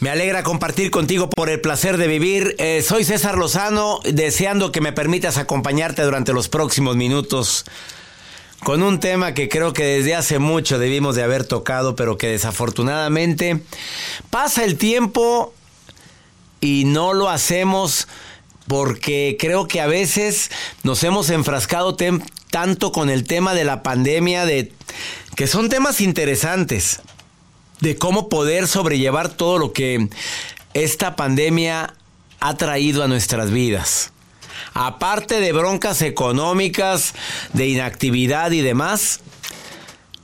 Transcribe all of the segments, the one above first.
Me alegra compartir contigo por el placer de vivir. Eh, soy César Lozano, deseando que me permitas acompañarte durante los próximos minutos con un tema que creo que desde hace mucho debimos de haber tocado, pero que desafortunadamente pasa el tiempo y no lo hacemos porque creo que a veces nos hemos enfrascado tanto con el tema de la pandemia, de que son temas interesantes, de cómo poder sobrellevar todo lo que esta pandemia ha traído a nuestras vidas. Aparte de broncas económicas, de inactividad y demás,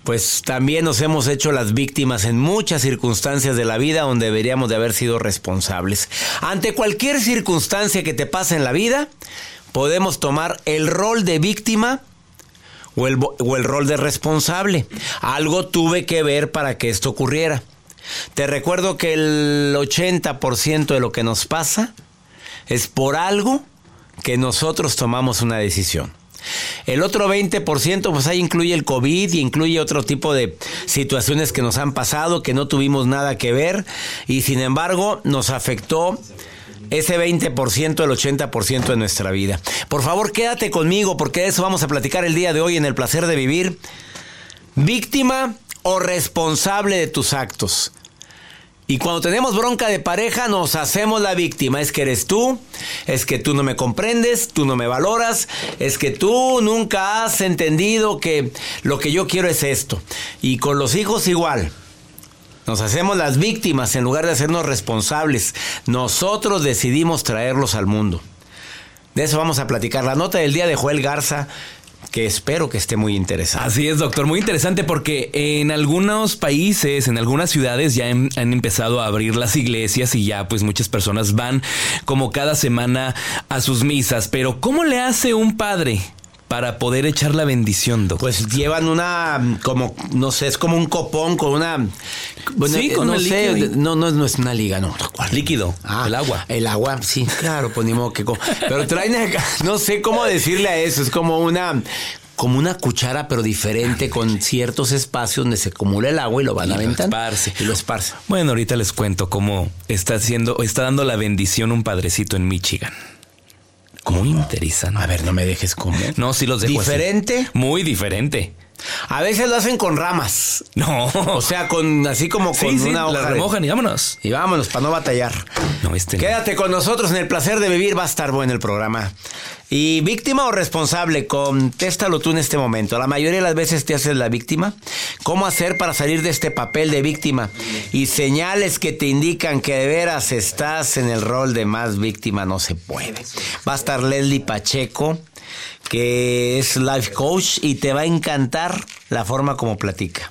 pues también nos hemos hecho las víctimas en muchas circunstancias de la vida donde deberíamos de haber sido responsables. Ante cualquier circunstancia que te pase en la vida, podemos tomar el rol de víctima o el, o el rol de responsable. Algo tuve que ver para que esto ocurriera. Te recuerdo que el 80% de lo que nos pasa es por algo que nosotros tomamos una decisión. El otro 20%, pues ahí incluye el COVID y incluye otro tipo de situaciones que nos han pasado, que no tuvimos nada que ver y sin embargo nos afectó ese 20%, el 80% de nuestra vida. Por favor, quédate conmigo porque de eso vamos a platicar el día de hoy en el placer de vivir. Víctima o responsable de tus actos. Y cuando tenemos bronca de pareja nos hacemos la víctima. Es que eres tú, es que tú no me comprendes, tú no me valoras, es que tú nunca has entendido que lo que yo quiero es esto. Y con los hijos igual. Nos hacemos las víctimas en lugar de hacernos responsables. Nosotros decidimos traerlos al mundo. De eso vamos a platicar. La nota del día de Joel Garza, que espero que esté muy interesante. Así es, doctor, muy interesante porque en algunos países, en algunas ciudades ya han, han empezado a abrir las iglesias y ya pues muchas personas van como cada semana a sus misas. Pero ¿cómo le hace un padre para poder echar la bendición, doctor? Pues llevan una, como, no sé, es como un copón con una... bueno, Sí, eh, con no el sé, líquido no, no, no es una liga, no. ¿cuál? Líquido, Ah, el agua. El agua, sí, claro, pues ni modo que... Pero traen acá, no sé cómo decirle a eso, es como una... Como una cuchara, pero diferente, con ciertos espacios donde se acumula el agua y lo van aventando. esparce. Y lo esparce. Bueno, ahorita les cuento cómo está haciendo, está dando la bendición un padrecito en Michigan. Muy interesante. A ver, no me dejes comer. No, sí los dejo así. ¿Diferente? Muy diferente. A veces lo hacen con ramas. No. O sea, con así como sí, con sí, una hoja. la de- remojan y vámonos. Y vámonos, para no batallar. No, este no. Quédate con nosotros en el placer de vivir, va a estar bueno el programa. Y víctima o responsable, contéstalo tú en este momento. La mayoría de las veces te haces la víctima. ¿Cómo hacer para salir de este papel de víctima? Y señales que te indican que de veras estás en el rol de más víctima no se puede. Va a estar Leslie Pacheco, que es life coach y te va a encantar la forma como platica.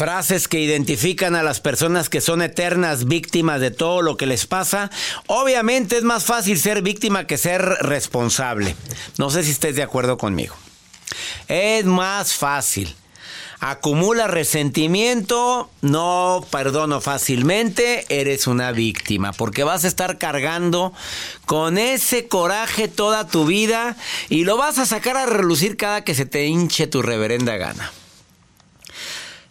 Frases que identifican a las personas que son eternas víctimas de todo lo que les pasa. Obviamente es más fácil ser víctima que ser responsable. No sé si estés de acuerdo conmigo. Es más fácil. Acumula resentimiento, no perdono fácilmente, eres una víctima, porque vas a estar cargando con ese coraje toda tu vida y lo vas a sacar a relucir cada que se te hinche tu reverenda gana.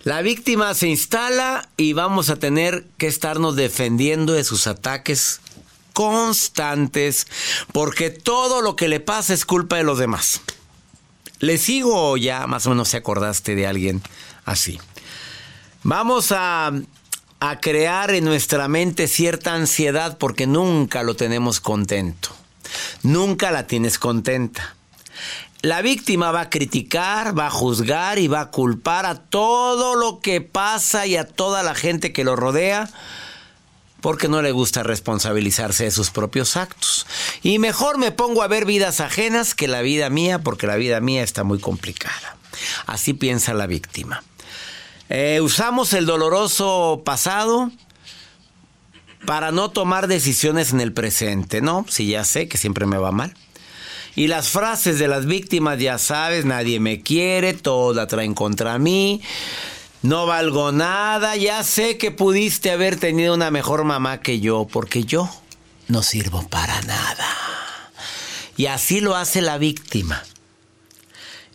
La víctima se instala y vamos a tener que estarnos defendiendo de sus ataques constantes porque todo lo que le pasa es culpa de los demás. ¿Le sigo ya más o menos se acordaste de alguien así? Vamos a, a crear en nuestra mente cierta ansiedad porque nunca lo tenemos contento. Nunca la tienes contenta. La víctima va a criticar, va a juzgar y va a culpar a todo lo que pasa y a toda la gente que lo rodea porque no le gusta responsabilizarse de sus propios actos. Y mejor me pongo a ver vidas ajenas que la vida mía porque la vida mía está muy complicada. Así piensa la víctima. Eh, usamos el doloroso pasado para no tomar decisiones en el presente, ¿no? Si ya sé que siempre me va mal. Y las frases de las víctimas, ya sabes, nadie me quiere, todos la traen contra mí, no valgo nada, ya sé que pudiste haber tenido una mejor mamá que yo, porque yo no sirvo para nada. Y así lo hace la víctima.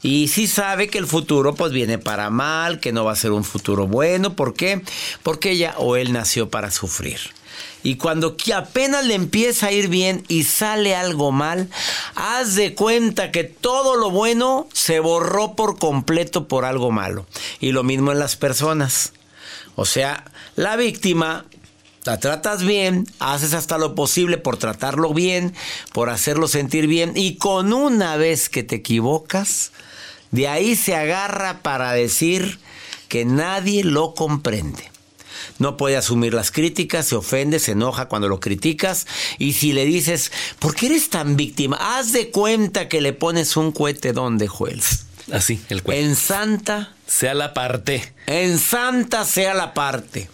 Y sí sabe que el futuro pues viene para mal, que no va a ser un futuro bueno. ¿Por qué? Porque ella o él nació para sufrir. Y cuando apenas le empieza a ir bien y sale algo mal, haz de cuenta que todo lo bueno se borró por completo por algo malo. Y lo mismo en las personas. O sea, la víctima la tratas bien, haces hasta lo posible por tratarlo bien, por hacerlo sentir bien, y con una vez que te equivocas, de ahí se agarra para decir que nadie lo comprende. No puede asumir las críticas, se ofende, se enoja cuando lo criticas. Y si le dices, ¿por qué eres tan víctima? Haz de cuenta que le pones un cohete donde juegas. Así, el cuento. En santa. Sea la parte. En santa sea la parte.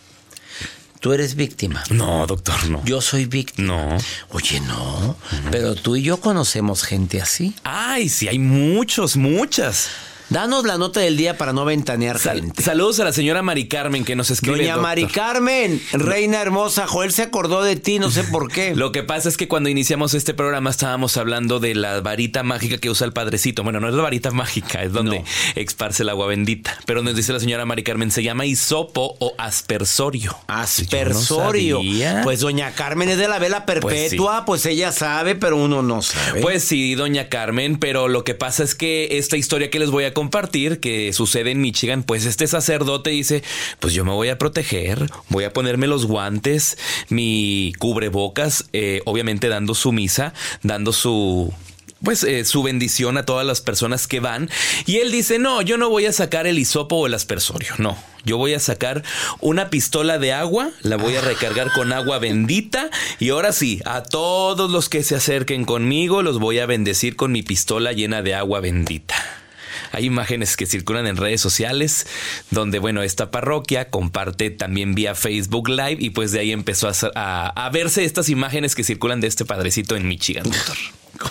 Tú eres víctima. No, doctor, no. Yo soy víctima. No. Oye, no. Pero tú y yo conocemos gente así. Ay, sí, hay muchos, muchas. Danos la nota del día para no ventanear Sal- gente. saludos a la señora Mari Carmen que nos escribe. Doña. Mari Carmen, reina hermosa, Joel se acordó de ti, no sé por qué. Lo que pasa es que cuando iniciamos este programa estábamos hablando de la varita mágica que usa el padrecito. Bueno, no es la varita mágica, es donde No. esparce el agua bendita. Pero nos dice la señora Mari Carmen, se llama hisopo o aspersorio. Aspersorio. No pues doña Carmen es de la vela perpetua, pues, ella sabe, pero uno no sabe. Pues sí, doña Carmen, pero lo que pasa es que esta historia que les voy a compartir, que sucede en Michigan, pues este sacerdote dice, pues yo me voy a proteger, voy a ponerme los guantes, mi cubrebocas, eh, obviamente dando su misa, dando su... Pues eh, su bendición a todas las personas que van. Y él dice, no, yo no voy a sacar el hisopo o el aspersorio, no. Yo voy a sacar una pistola de agua, la voy a recargar con agua bendita y ahora sí, a todos los que se acerquen conmigo los voy a bendecir con mi pistola llena de agua bendita. Hay imágenes que circulan en redes sociales donde, bueno, esta parroquia comparte también vía Facebook Live y pues de ahí empezó a, a- a verse estas imágenes que circulan de este padrecito en Michigan, doctor.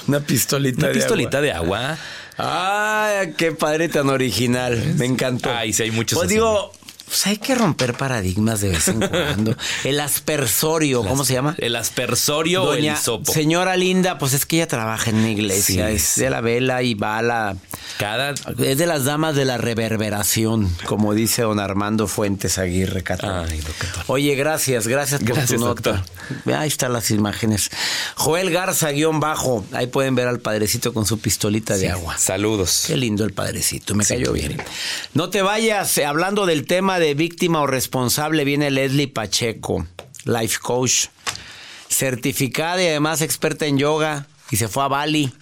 una pistolita Una pistolita de agua. Ay, qué padre tan original. Me encantó. Ay, sí, hay muchos Pues así. digo, pues hay que romper paradigmas de vez en cuando. El aspersorio, ¿cómo se llama? El aspersorio o el hisopo. señora linda, pues es que ella trabaja en una iglesia, Sí, es sí. de la vela y va a la... Cada Es de las damas de la reverberación, como dice don Armando Fuentes Aguirre Catón. Ay. Oye, gracias, gracias por Gracias, tu nota. doctor. Ahí están las imágenes. Joel Garza, guion bajo. Ahí pueden ver al padrecito con su pistolita de agua. Saludos. Qué lindo el padrecito, me cayó bien. No te vayas, eh, hablando del tema de víctima o responsable, viene Leslie Pacheco, life coach, certificada y además experta en yoga, y se fue a Bali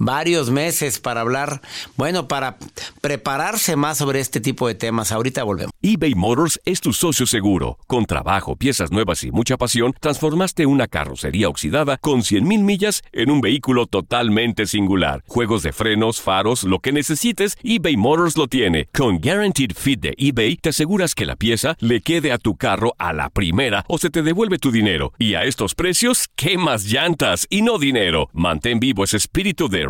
varios meses para hablar, bueno, para prepararse más sobre este tipo de temas. Ahorita volvemos. eBay Motors es tu socio seguro. Con trabajo, piezas nuevas y mucha pasión, transformaste una carrocería oxidada con 100.000 millas en un vehículo totalmente singular. Juegos de frenos, faros, lo que necesites, eBay Motors lo tiene. Con Guaranteed Fit de eBay, te aseguras que la pieza le quede a tu carro a la primera o se te devuelve tu dinero. Y a estos precios, ¿qué llantas y no dinero? Mantén vivo ese espíritu de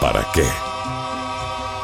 ¿para qué?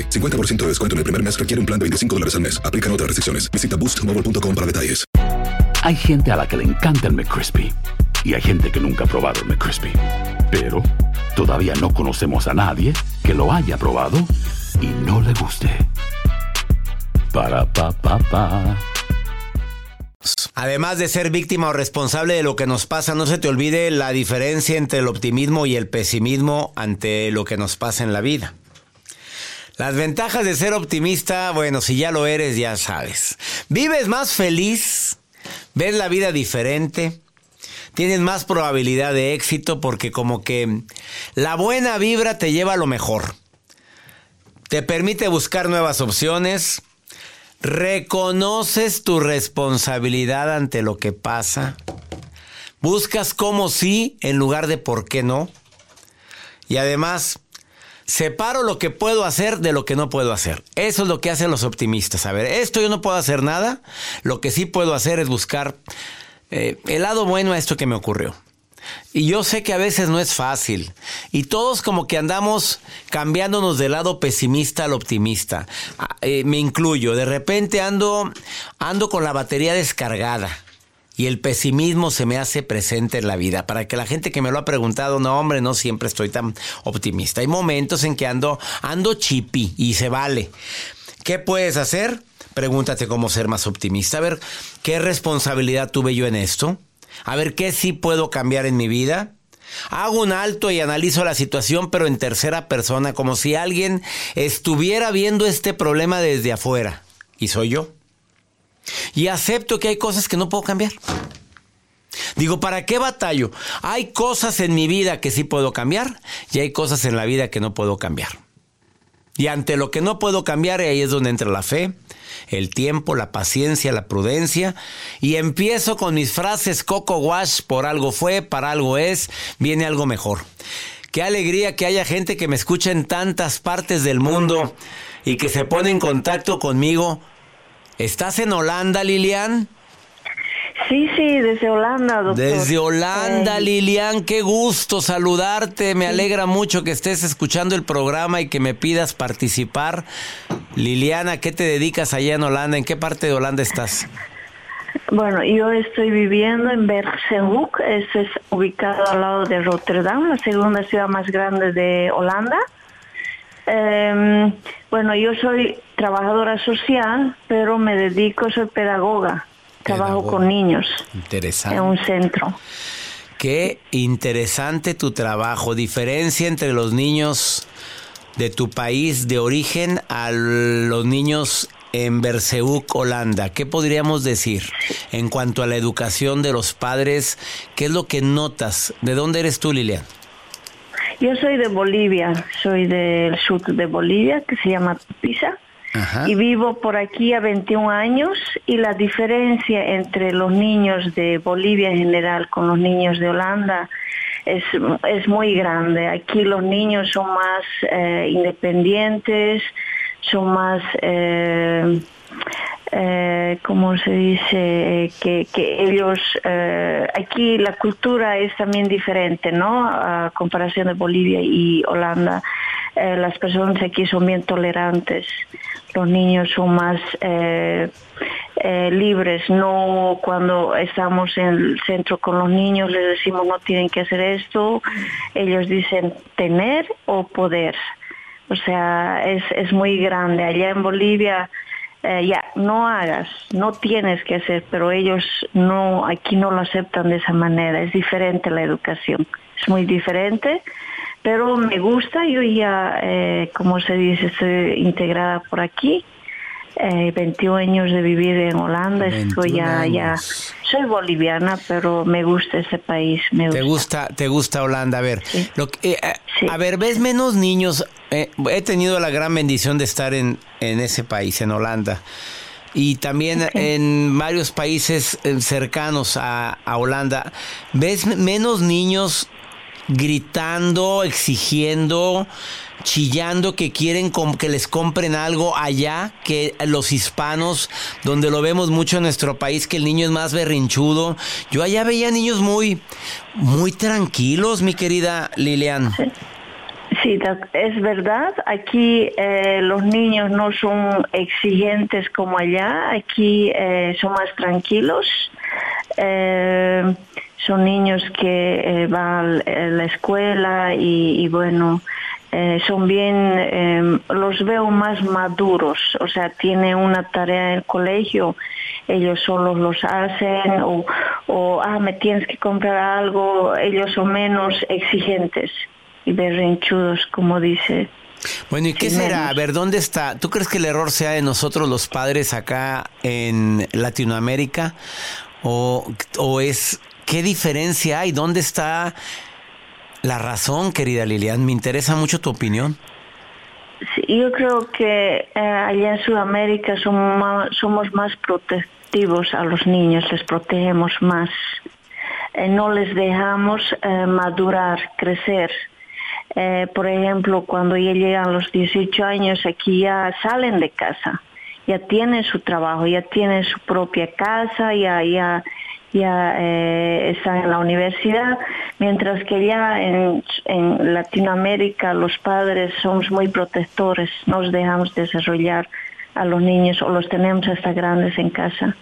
50% de descuento en el primer mes requiere un plan de 25 dólares al mes. Aplican otras restricciones. Visita boostmobile.com para detalles. Hay gente a la que le encanta el McCrispy y hay gente que nunca ha probado el McCrispy. Pero todavía no conocemos a nadie que lo haya probado y no le guste. Para pa pa pa. Además de ser víctima o responsable de lo que nos pasa, no se te olvide la diferencia entre el optimismo y el pesimismo ante lo que nos pasa en la vida. Las ventajas de ser optimista, bueno, si ya lo eres, ya sabes. Vives más feliz, ves la vida diferente, tienes más probabilidad de éxito porque como que la buena vibra te lleva a lo mejor. Te permite buscar nuevas opciones, reconoces tu responsabilidad ante lo que pasa, buscas cómo sí en lugar de por qué no. Y además, separo lo que puedo hacer de lo que no puedo hacer. Eso es lo que hacen los optimistas. A ver, esto yo no puedo hacer nada. Lo que sí puedo hacer es buscar eh, el lado bueno a esto que me ocurrió. Y yo sé que a veces no es fácil. Y todos como que andamos cambiándonos del lado pesimista al optimista. Ah, eh, me incluyo. De repente ando, ando con la batería descargada. Y el pesimismo se me hace presente en la vida. Para que la gente que me lo ha preguntado, no, hombre, no siempre estoy tan optimista. Hay momentos en que ando, ando chippy y se vale. ¿Qué puedes hacer? Pregúntate cómo ser más optimista. A ver, ¿qué responsabilidad tuve yo en esto? A ver, ¿qué sí puedo cambiar en mi vida? Hago un alto y analizo la situación, pero en tercera persona, como si alguien estuviera viendo este problema desde afuera. Y soy yo. Y acepto que hay cosas que no puedo cambiar. Digo, ¿para qué batallo? Hay cosas en mi vida que sí puedo cambiar y hay cosas en la vida que no puedo cambiar. Y ante lo que no puedo cambiar, ahí es donde entra la fe, el tiempo, la paciencia, la prudencia. Y empiezo con mis frases Coco Wash, por algo fue, para algo es, viene algo mejor. Qué alegría que haya gente que me escucha en tantas partes del mundo y que se pone en contacto conmigo. ¿Estás en Holanda, Lilian? Sí, sí, desde Holanda, doctor. Desde Holanda, Lilian, qué gusto saludarte. Me alegra mucho que estés escuchando el programa y que me pidas participar. Liliana, ¿qué te dedicas allá en Holanda? ¿En qué parte de Holanda estás? Bueno, yo estoy viviendo en Bergenhoek, eso es ubicado al lado de Rotterdam, la segunda ciudad más grande de Holanda. Em, bueno, yo soy trabajadora social, pero me dedico, soy pedagoga, trabajo Pedagoga. con niños Interesante. en un centro. Qué interesante tu trabajo. Diferencia entre los niños de tu país de origen a los niños en Berseuk, Holanda. ¿Qué podríamos decir en cuanto a la educación de los padres? ¿Qué es lo que notas? ¿De dónde eres tú, Lilian? Yo soy de Bolivia, soy del sur de Bolivia, que se llama Pisa. Ajá. Y vivo por aquí a 21 años y la diferencia entre los niños de Bolivia en general con los niños de Holanda es, es muy grande. Aquí los niños son más eh, independientes, son más, eh, eh, ¿cómo se dice? Eh, que, que ellos, eh, aquí la cultura es también diferente, ¿no? A comparación de Bolivia y Holanda. Eh, las personas aquí son bien tolerantes, los niños son más eh, libres, no cuando estamos en el centro con los niños les decimos no tienen que hacer esto, ellos dicen tener o poder. O sea, es, es muy grande. Allá en Bolivia, eh, ya, no hagas, no tienes que hacer, pero ellos no, aquí no lo aceptan de esa manera. Es diferente la educación, es muy diferente, pero me gusta. Yo ya, eh, como se dice, estoy integrada por aquí. Eh, 21 años de vivir en Holanda, estoy 21 ya, ya, soy boliviana, pero me gusta ese país, me gusta. ¿Te gusta, te gusta Holanda? A ver, Sí. lo que- eh, eh, Sí. a ver, ves menos niños. Eh, he tenido la gran bendición de estar en, en ese país, en Holanda. Y también en varios países cercanos a, a Holanda. ¿Ves menos niños gritando, exigiendo, chillando que quieren que les compren algo allá que los hispanos, donde lo vemos mucho en nuestro país, que el niño es más berrinchudo. Yo allá veía niños muy, muy tranquilos, mi querida Lilian. Sí, es verdad. Aquí eh, los niños no son exigentes como allá. Aquí eh, son más tranquilos. Eh, son niños que eh, van a la escuela y, y bueno, eh, son bien, eh, los veo más maduros. O sea, tienen una tarea en el colegio, ellos solos los hacen o, o ah, me tienes que comprar algo. Ellos son menos exigentes y berrinchudos, como dice. Bueno, ¿y qué será? A ver, ¿dónde está? ¿Tú crees que el error sea de nosotros los padres acá en Latinoamérica? ¿O, o es qué diferencia hay? ¿Dónde está la razón, querida Lilian? Me interesa mucho tu opinión. Yo creo que eh, allá en Sudamérica somos más, somos más protectivos a los niños, les protegemos más. Eh, no les dejamos eh, madurar, crecer. Eh, por ejemplo, cuando ya llegan a los 18 años, aquí ya salen de casa, ya tienen su trabajo, ya tienen su propia casa, ya, ya, ya eh, están en la universidad, mientras que ya en, en Latinoamérica los padres somos muy protectores, nos dejamos desarrollar a los niños o los tenemos hasta grandes en casa.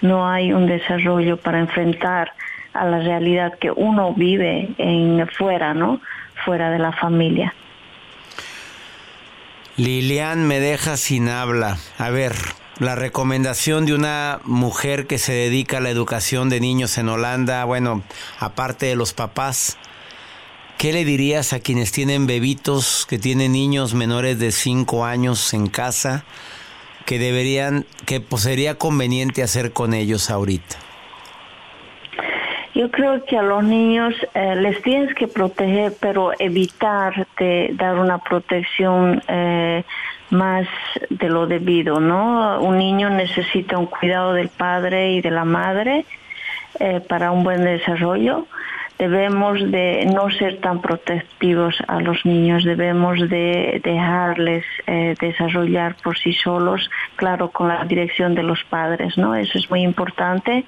No hay un desarrollo para enfrentar a la realidad que uno vive en fuera, ¿no? Fuera de la familia. Lilian me deja sin habla. A ver, la recomendación de una mujer que se dedica a la educación de niños en Holanda, bueno, aparte de los papás, ¿qué le dirías a quienes tienen bebitos, que tienen niños menores de 5 años en casa, que deberían, que pues, sería conveniente hacer con ellos ahorita? Yo creo que a los niños eh, les tienes que proteger, pero evitar de dar una protección eh, más de lo debido, ¿no? Un niño necesita un cuidado del padre y de la madre eh, para un buen desarrollo. Debemos de no ser tan protectivos a los niños, debemos de dejarles desarrollar por sí solos, claro, con la dirección de los padres, ¿no? Eso es muy importante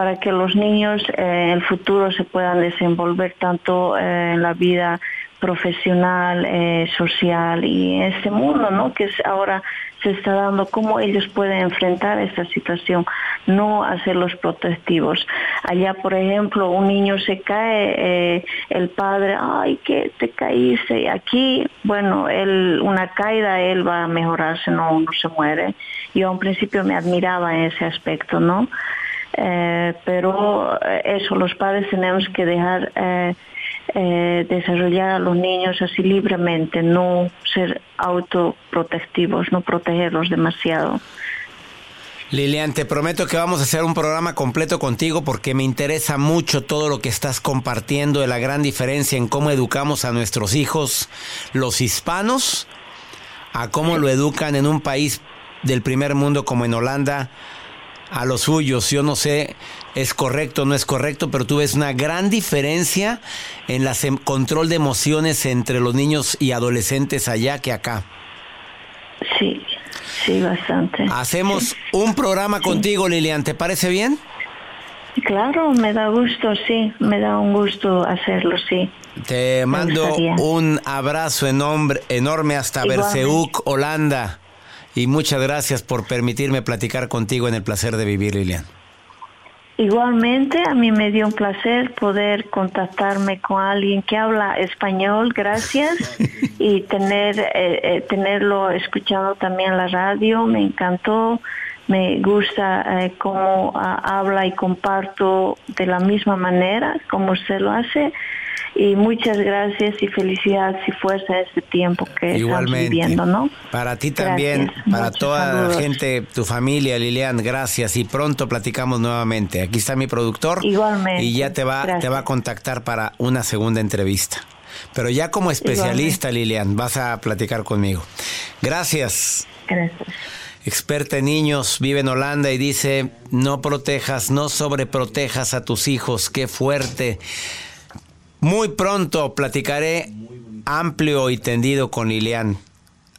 para que los niños eh, en el futuro se puedan desenvolver tanto eh, en la vida profesional, eh, social y en este mundo, ¿no? Que ahora se está dando cómo ellos pueden enfrentar esta situación, no hacerlos protectivos. Allá, por ejemplo, un niño se cae, el padre, ay, que te caíste. Aquí, bueno, él, una caída, él va a mejorarse, no, no se muere. Yo a un principio me admiraba en ese aspecto, ¿no? Eh, pero eh, eso, los padres tenemos que dejar eh, desarrollar a los niños así libremente, no ser autoprotectivos, no protegerlos demasiado. Lilian, te prometo que vamos a hacer un programa completo contigo porque me interesa mucho todo lo que estás compartiendo de la gran diferencia en cómo educamos a nuestros hijos, los hispanos, a cómo lo educan en un país del primer mundo como en Holanda a los suyos. Yo no sé, es correcto o no es correcto, pero tú ves una gran diferencia en el control de emociones entre los niños y adolescentes allá que acá. Sí, sí, bastante. Hacemos un programa contigo, Lilian, ¿te parece bien? Claro, me da gusto, sí, me da un gusto hacerlo, sí. Te mando un abrazo enorme, enorme hasta Berseuk, Holanda. Y muchas gracias por permitirme platicar contigo en el placer de vivir, Lilian. Igualmente, a mí me dio un placer poder contactarme con alguien que habla español, gracias, y tener eh, eh, tenerlo escuchado también en la radio, me encantó, me gusta eh, cómo ah, habla y comparto de la misma manera como usted lo hace y muchas gracias y felicidades y fuerza a este tiempo que estamos viviendo, ¿no? Para ti también, para toda la gente, tu familia, Lilian, gracias y pronto platicamos nuevamente. Aquí está mi productor Igualmente. y ya te va te va a contactar para una segunda entrevista. Pero ya como especialista, Lilian, vas a platicar conmigo. Gracias. Gracias. Experta en niños, vive en Holanda y dice, no protejas, no sobreprotejas a tus hijos, qué fuerte. Muy pronto platicaré amplio y tendido con Lilian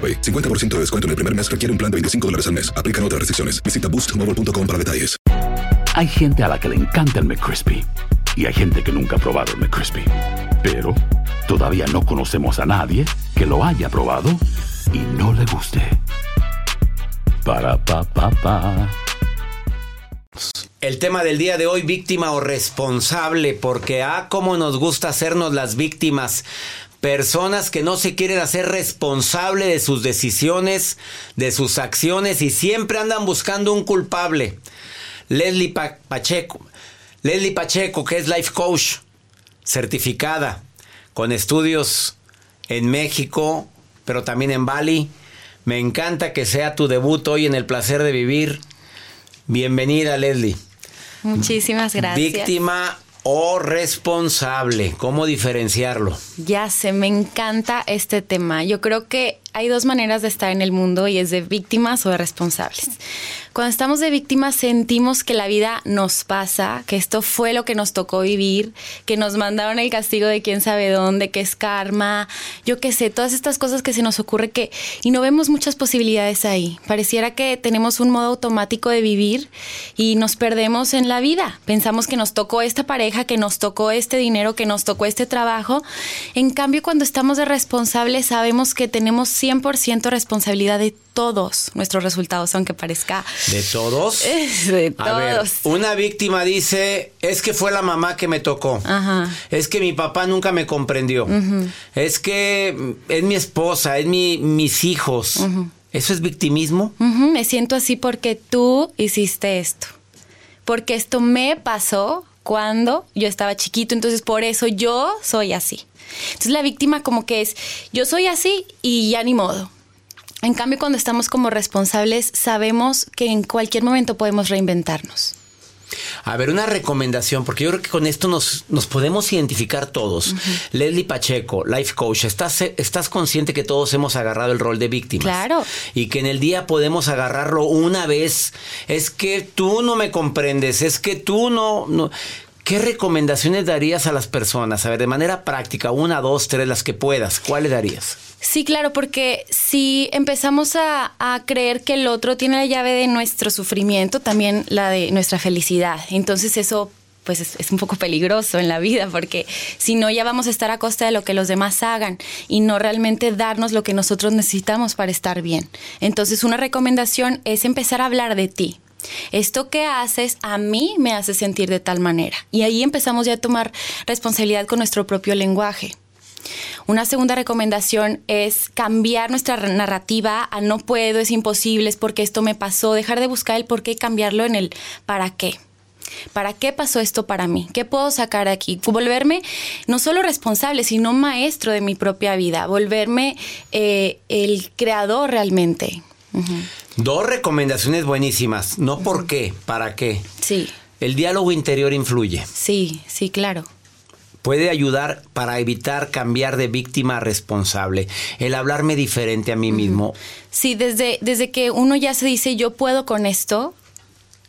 50% de descuento en el primer mes requiere un plan de 25 dólares al mes. Aplican otras restricciones. Visita boostmobile.com para detalles. Hay gente a la que le encanta el McCrispy. Y hay gente que nunca ha probado el McCrispy. Pero todavía no conocemos a nadie que lo haya probado y no le guste. Para pa pa pa. El tema del día de hoy, víctima o responsable, porque ah, cómo nos gusta hacernos las víctimas. Personas que no se quieren hacer responsable de sus decisiones, de sus acciones y siempre andan buscando un culpable. Leslie Pacheco, Leslie Pacheco, que es life coach, certificada, con estudios en México, pero también en Bali. Me encanta que sea tu debut hoy en el placer de vivir. Bienvenida, Leslie. Muchísimas gracias. Víctima o responsable. ¿Cómo diferenciarlo? Ya sé, me encanta este tema. Yo creo que hay dos maneras de estar en el mundo y es de víctimas o de responsables. Cuando estamos de víctimas sentimos que la vida nos pasa, que esto fue lo que nos tocó vivir, que nos mandaron el castigo de quién sabe dónde, que es karma, yo qué sé, todas estas cosas que se nos ocurre que y no vemos muchas posibilidades ahí. Pareciera que tenemos un modo automático de vivir y nos perdemos en la vida. Pensamos que nos tocó esta pareja, que nos tocó este dinero, que nos tocó este trabajo. En cambio, cuando estamos de responsables sabemos que tenemos 100% responsabilidad de todos nuestros resultados, aunque parezca... ¿De todos? de todos. A ver, una víctima dice, es que fue la mamá que me tocó. Ajá. Es que mi papá nunca me comprendió. Es que es mi esposa, es mi, mis hijos. ¿Eso es victimismo? Me siento así porque tú hiciste esto. Porque esto me pasó cuando yo estaba chiquito, entonces por eso yo soy así. Entonces la víctima como que es, yo soy así y ya ni modo. En cambio, cuando estamos como responsables, sabemos que en cualquier momento podemos reinventarnos. A ver, una recomendación, porque yo creo que con esto nos, nos podemos identificar todos. Leslie Pacheco, life coach, ¿estás, ¿estás consciente que todos hemos agarrado el rol de víctimas? Claro. Y que en el día podemos agarrarlo una vez. Es que tú no me comprendes, es que tú no... no. ¿Qué recomendaciones darías a las personas? A ver, de manera práctica, una, dos, tres, las que puedas. ¿Cuáles darías? Sí, claro, porque si empezamos a, creer que el otro tiene la llave de nuestro sufrimiento, también la de nuestra felicidad. Entonces eso pues es, es, un poco peligroso en la vida, porque si no ya vamos a estar a costa de lo que los demás hagan y no realmente darnos lo que nosotros necesitamos para estar bien. Entonces una recomendación es empezar a hablar de ti, esto que haces a mí me hace sentir de tal manera. Y ahí empezamos ya a tomar responsabilidad con nuestro propio lenguaje. Una segunda recomendación es cambiar nuestra narrativa a no puedo, es imposible, es porque esto me pasó, dejar de buscar el por qué y cambiarlo en el para qué. ¿Para qué pasó esto para mí? ¿Qué puedo sacar aquí? Volverme no solo responsable, sino maestro de mi propia vida, volverme eh, el creador realmente. Uh -huh. Dos recomendaciones buenísimas. No por qué, para qué. Sí. El diálogo interior influye. Sí, sí, claro. Puede ayudar para evitar cambiar de víctima a responsable. El hablarme diferente a mí mismo. Sí, desde, desde que uno ya se dice yo puedo con esto,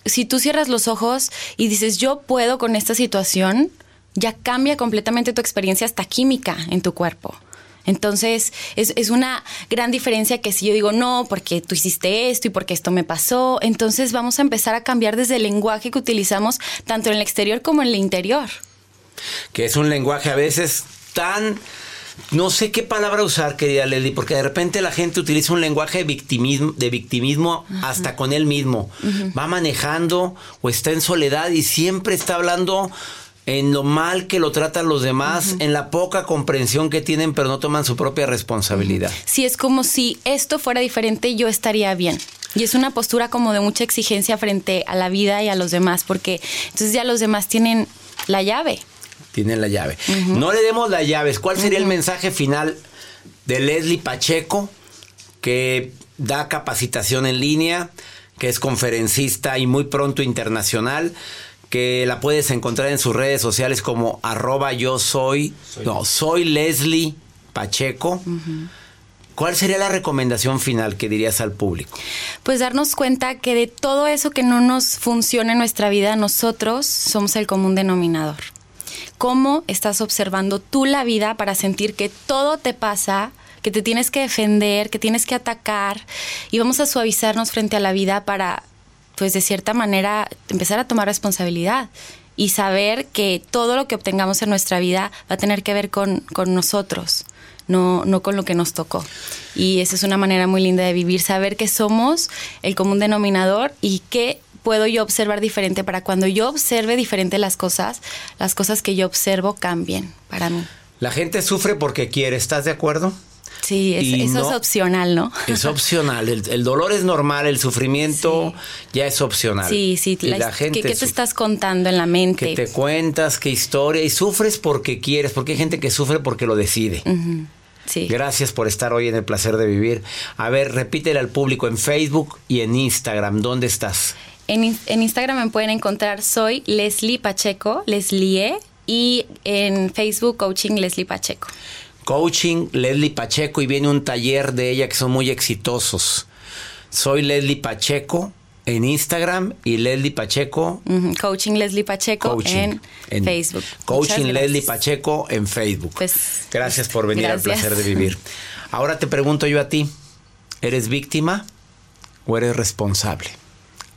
si tú cierras los ojos y dices yo puedo con esta situación, ya cambia completamente tu experiencia hasta química en tu cuerpo. Entonces, es, es, una gran diferencia que si yo digo, no, porque tú hiciste esto y porque esto me pasó, entonces vamos a empezar a cambiar desde el lenguaje que utilizamos tanto en el exterior como en el interior. Que es un lenguaje a veces tan... No sé qué palabra usar, querida Lely, porque de repente la gente utiliza un lenguaje de victimismo, de victimismo hasta con él mismo. Uh -huh. Va manejando o está en soledad y siempre está hablando en lo mal que lo tratan los demás, uh -huh. en la poca comprensión que tienen, pero no toman su propia responsabilidad. Sí, es como si esto fuera diferente, yo estaría bien. Y es una postura como de mucha exigencia frente a la vida y a los demás, porque entonces ya los demás tienen la llave. Tienen la llave. Uh -huh. No le demos las llaves. ¿Cuál sería el mensaje final de Leslie Pacheco, que da capacitación en línea, que es conferencista y muy pronto internacional? que la puedes encontrar en sus redes sociales como arroba yo soy, soy no, soy Leslie Pacheco. Uh -huh. ¿Cuál sería la recomendación final que dirías al público? Pues darnos cuenta que de todo eso que no nos funciona en nuestra vida, nosotros somos el común denominador. ¿Cómo estás observando tú la vida para sentir que todo te pasa, que te tienes que defender, que tienes que atacar? Y vamos a suavizarnos frente a la vida para pues de cierta manera empezar a tomar responsabilidad y saber que todo lo que obtengamos en nuestra vida va a tener que ver con, con nosotros, no, no con lo que nos tocó. Y esa es una manera muy linda de vivir, saber que somos el común denominador y que puedo yo observar diferente para cuando yo observe diferente las cosas, las cosas que yo observo cambien para mí. La gente sufre porque quiere, ¿estás de acuerdo? Sí, es- eso no- es opcional, ¿no? Es opcional, el, el dolor es normal, el sufrimiento ya es opcional. Sí, sí. Y la, gente ¿qué, qué te estás contando en la mente? que te cuentas, qué historia, y sufres porque quieres, porque hay gente que sufre porque lo decide. Sí. Gracias por estar hoy en el placer de vivir. A ver, repítele al público en Facebook y en Instagram, ¿dónde estás? En, en Instagram me pueden encontrar soy Leslie Pacheco, Leslie, y en Facebook Coaching Leslie Pacheco. Coaching Leslie Pacheco y viene un taller de ella que son muy exitosos. Soy Leslie Pacheco en Instagram y Leslie Pacheco Coaching Leslie Pacheco Coaching en, en Facebook. Coaching Leslie. Pacheco en Facebook. Pues, gracias por venir gracias. al placer de vivir. Ahora te pregunto yo a ti, ¿eres víctima o eres responsable?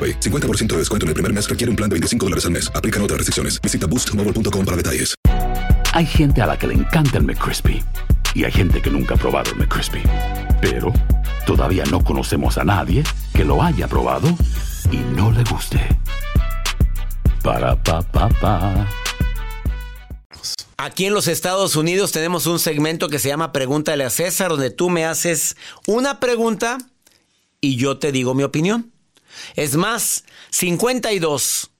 AroPay. 50% de descuento en el primer mes requiere un plan de 25 dólares al mes. Aplican otras restricciones. Visita boostmobile.com para detalles. Hay gente a la que le encanta el McCrispy y hay gente que nunca ha probado el McCrispy. Pero todavía no conocemos a nadie que lo haya probado y no le guste. Para pa pa pa. Aquí en los Estados Unidos tenemos un segmento que se llama Pregúntale a César, donde tú me haces una pregunta y yo te digo mi opinión. Es más, 52,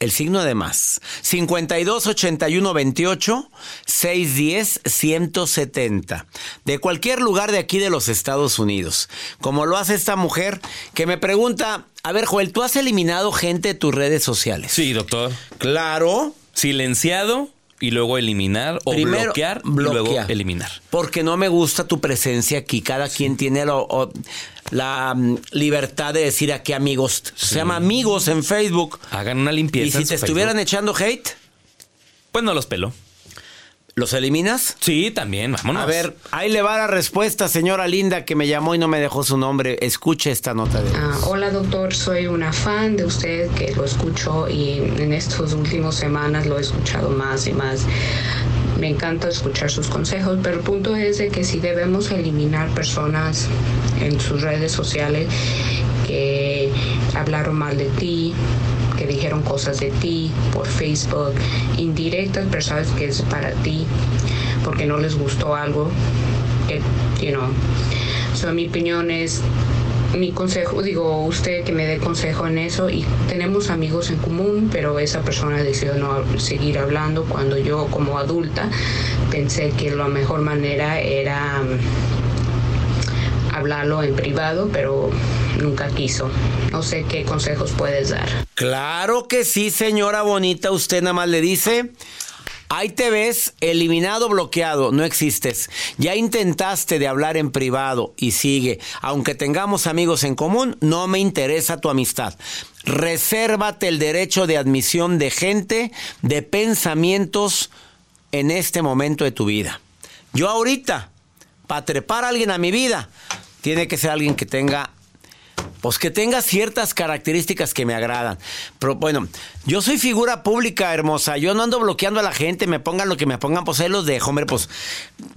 el signo de más, 52 81 28 610 170, de cualquier lugar de aquí de los Estados Unidos. Como lo hace esta mujer que me pregunta, a ver Joel, ¿tú has eliminado gente de tus redes sociales? Sí, doctor. Claro. Silenciado y luego eliminar o Primero, bloquear y luego eliminar. Porque no me gusta tu presencia aquí. Cada quien tiene lo- o- la mm, libertad de decir a qué amigos. Se llama amigos en Facebook. Hagan una limpieza. Y si en te estuvieran Facebook. echando hate, Pues no los pelo. ¿los eliminas? Sí, también, vámonos. A ver, ahí le va la respuesta, señora Linda, que me llamó y no me dejó su nombre. Escuche esta nota de Ah, hola doctor, soy una fan de usted que lo escucho y en estas últimas semanas lo he escuchado más y más. Me encanta escuchar sus consejos, pero el punto es de que si debemos eliminar personas en sus redes sociales que hablaron mal de ti, que dijeron cosas de ti por Facebook, indirectas, personas que es para ti, porque no les gustó algo, que, you know. So, mi opinión es mi consejo, digo, usted que me dé consejo en eso y tenemos amigos en común, pero esa persona decidió no seguir hablando cuando yo como adulta pensé que la mejor manera era mm, hablarlo en privado, pero nunca quiso. No sé qué consejos puedes dar. Claro que sí, señora bonita. Usted nada más le dice. Ahí te ves, eliminado, bloqueado, no existes. Ya intentaste de hablar en privado y sigue. Aunque tengamos amigos en común, no me interesa tu amistad. Resérvate el derecho de admisión de gente, de pensamientos en este momento de tu vida. Yo ahorita, para trepar a alguien a mi vida, tiene que ser alguien que tenga pues que tenga ciertas características que me agradan. Pero bueno, yo soy figura pública, hermosa. Yo no ando bloqueando a la gente, me pongan lo que me pongan, pues ahí los dejo, hombre. Pues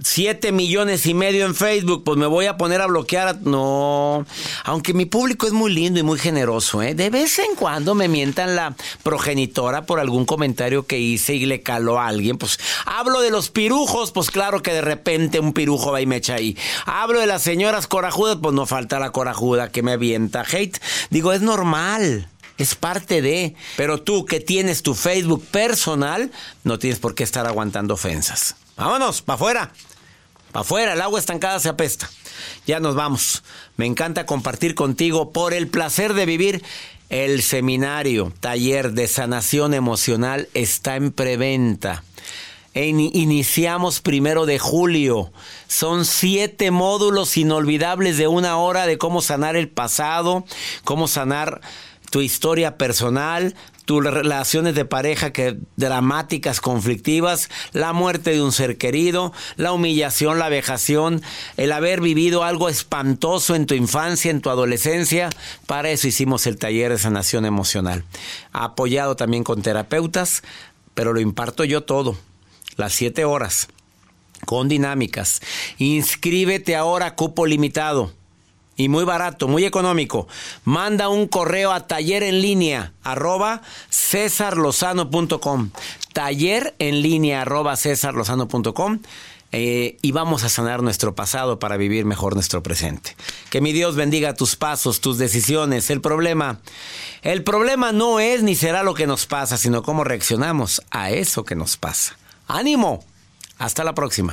siete millones y medio en Facebook, pues me voy a poner a bloquear. No, aunque mi público es muy lindo y muy generoso, ¿eh? De vez en cuando me mientan la progenitora por algún comentario que hice y le caló a alguien. Pues hablo de los pirujos, pues claro que de repente un pirujo va y me echa ahí. Hablo de las señoras corajudas, pues no falta la corajuda que me avienta hate. Digo, es normal. Es parte de. Pero tú que tienes tu Facebook personal, no tienes por qué estar aguantando ofensas. Vámonos, para afuera. Para afuera, el agua estancada se apesta. Ya nos vamos. Me encanta compartir contigo por el placer de vivir. El seminario, taller de sanación emocional está en preventa. Iniciamos primero de julio. Son siete módulos inolvidables de una hora de cómo sanar el pasado, cómo sanar tu historia personal, tus relaciones de pareja que dramáticas, conflictivas, la muerte de un ser querido, la humillación, la vejación, el haber vivido algo espantoso en tu infancia, en tu adolescencia. Para eso hicimos el taller de sanación emocional. Apoyado también con terapeutas, pero lo imparto yo todo, las siete horas con dinámicas. Inscríbete ahora, cupo limitado. Y muy barato, muy económico. Manda un correo a taller en línea arroba cesarlozano.com. Taller en línea arroba cesarlozano.com. Eh, y vamos a sanar nuestro pasado para vivir mejor nuestro presente. Que mi Dios bendiga tus pasos, tus decisiones. El problema, el problema no es ni será lo que nos pasa, sino cómo reaccionamos a eso que nos pasa. ¡Ánimo! Hasta la próxima.